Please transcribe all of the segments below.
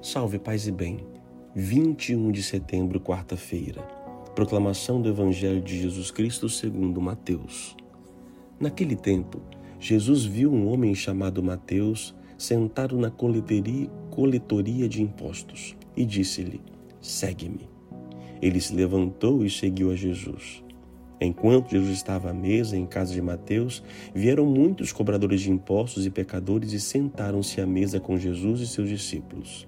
Salve, paz e bem. 21 de setembro, quarta-feira. Proclamação do Evangelho de Jesus Cristo segundo Mateus. Naquele tempo, Jesus viu um homem chamado Mateus sentado na coletoria, coletoria de impostos e disse-lhe: Segue-me. Ele se levantou e seguiu a Jesus. Enquanto Jesus estava à mesa em casa de Mateus, vieram muitos cobradores de impostos e pecadores e sentaram-se à mesa com Jesus e seus discípulos.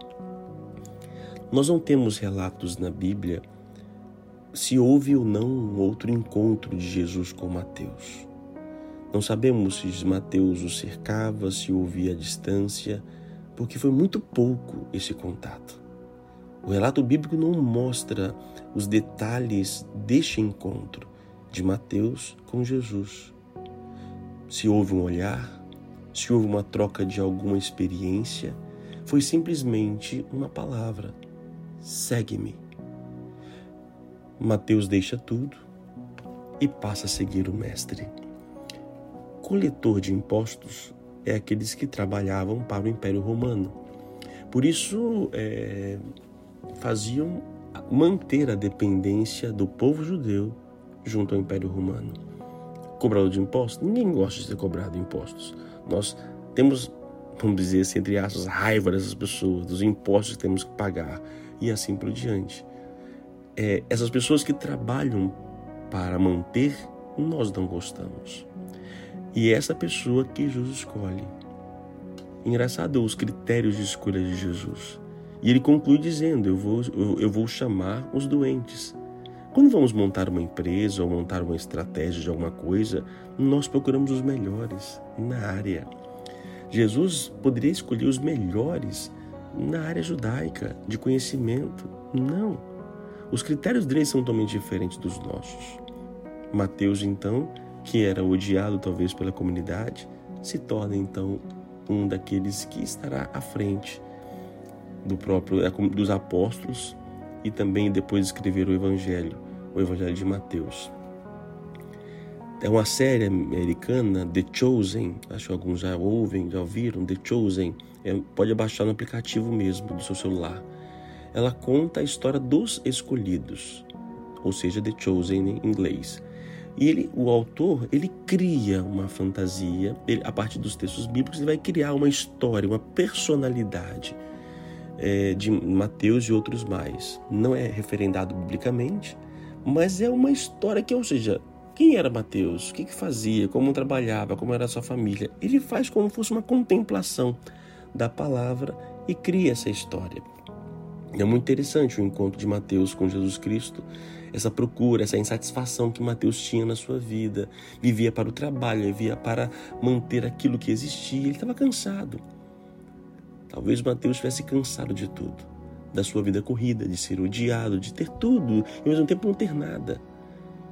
Nós não temos relatos na Bíblia se houve ou não um outro encontro de Jesus com Mateus. Não sabemos se Mateus o cercava, se ouvia a distância, porque foi muito pouco esse contato. O relato bíblico não mostra os detalhes deste encontro de Mateus com Jesus. Se houve um olhar, se houve uma troca de alguma experiência, foi simplesmente uma palavra segue-me. Mateus deixa tudo e passa a seguir o Mestre. Coletor de impostos é aqueles que trabalhavam para o Império Romano. Por isso, é, faziam manter a dependência do povo judeu junto ao Império Romano. Cobrador de impostos? Ninguém gosta de ser cobrado impostos. Nós temos, vamos dizer assim, entre aspas, raiva dessas pessoas, dos impostos que temos que pagar e assim por diante. É, essas pessoas que trabalham para manter, nós não gostamos. E é essa pessoa que Jesus escolhe. Engraçado os critérios de escolha de Jesus. E ele conclui dizendo: eu vou, eu, eu vou chamar os doentes. Quando vamos montar uma empresa ou montar uma estratégia de alguma coisa, nós procuramos os melhores na área. Jesus poderia escolher os melhores na área judaica, de conhecimento. Não. Os critérios dele são totalmente diferentes dos nossos. Mateus, então, que era odiado talvez pela comunidade, se torna então um daqueles que estará à frente do próprio dos apóstolos e também depois escrever o evangelho, o evangelho de Mateus. É uma série americana, The Chosen, acho que alguns já ouvem, já ouviram, The Chosen, é, pode baixar no aplicativo mesmo do seu celular. Ela conta a história dos escolhidos, ou seja, The Chosen em inglês. E ele, o autor, ele cria uma fantasia, ele, a partir dos textos bíblicos, ele vai criar uma história, uma personalidade é, de Mateus e outros mais. Não é referendado biblicamente, mas é uma história que, ou seja, quem era Mateus? O que, que fazia? Como trabalhava? Como era a sua família? Ele faz como fosse uma contemplação da palavra e cria essa história. É muito interessante o encontro de Mateus com Jesus Cristo, essa procura, essa insatisfação que Mateus tinha na sua vida. Vivia para o trabalho, vivia para manter aquilo que existia. Ele estava cansado. Talvez Mateus estivesse cansado de tudo, da sua vida corrida, de ser odiado, de ter tudo e ao mesmo tempo não ter nada.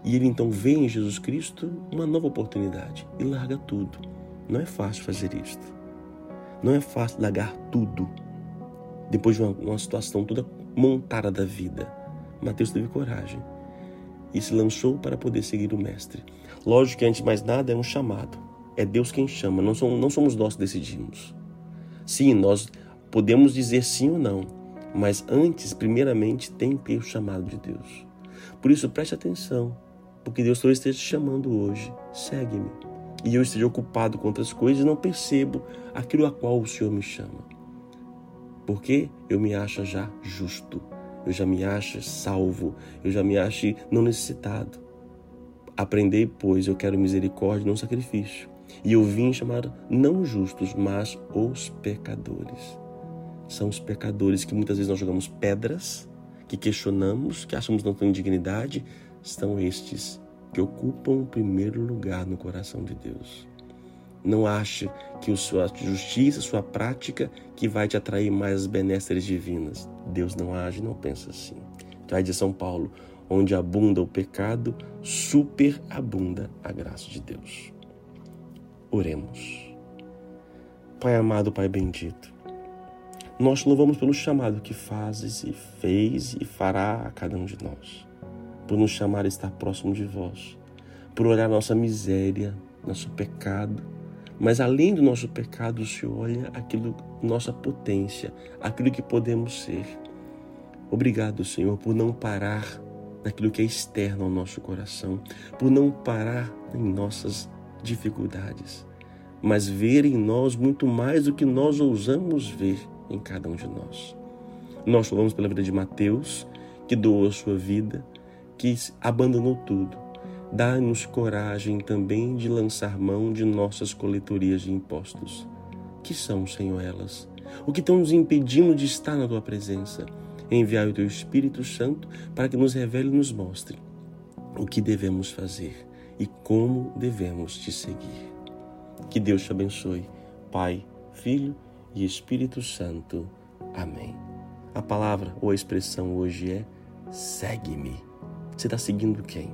E ele então vê em Jesus Cristo uma nova oportunidade e larga tudo. Não é fácil fazer isto. Não é fácil largar tudo depois de uma, uma situação toda montada da vida. Mateus teve coragem e se lançou para poder seguir o Mestre. Lógico que antes de mais nada é um chamado. É Deus quem chama, não somos, não somos nós que decidimos. Sim, nós podemos dizer sim ou não, mas antes, primeiramente, tem que ter o chamado de Deus. Por isso, preste atenção porque Deus talvez esteja te chamando hoje. Segue-me. E eu esteja ocupado com outras coisas não percebo aquilo a qual o Senhor me chama. Porque eu me acho já justo, eu já me acho salvo, eu já me acho não necessitado. Aprendei, pois, eu quero misericórdia, não sacrifício. E eu vim chamar não justos, mas os pecadores. São os pecadores que muitas vezes nós jogamos pedras, que questionamos, que achamos não têm dignidade, estão estes que ocupam o primeiro lugar no coração de Deus. Não ache que a sua justiça, sua prática, que vai te atrair mais benesses divinas. Deus não age, não pensa assim. Traz de São Paulo, onde abunda o pecado, superabunda a graça de Deus. Oremos. Pai amado, Pai bendito, nós louvamos pelo chamado que fazes e fez e fará a cada um de nós, por nos chamar a estar próximo de vós, por olhar nossa miséria, nosso pecado, mas além do nosso pecado, o Senhor olha aquilo, nossa potência, aquilo que podemos ser. Obrigado, Senhor, por não parar naquilo que é externo ao nosso coração, por não parar em nossas dificuldades, mas ver em nós muito mais do que nós ousamos ver em cada um de nós. Nós falamos pela vida de Mateus, que doou a sua vida, que abandonou tudo Dá-nos coragem também de lançar mão de nossas coletorias de impostos. Que são, Senhor, elas? O que estão nos impedindo de estar na tua presença? Enviar o teu Espírito Santo para que nos revele e nos mostre o que devemos fazer e como devemos te seguir. Que Deus te abençoe, Pai, Filho e Espírito Santo. Amém. A palavra ou a expressão hoje é segue-me. Você está seguindo quem?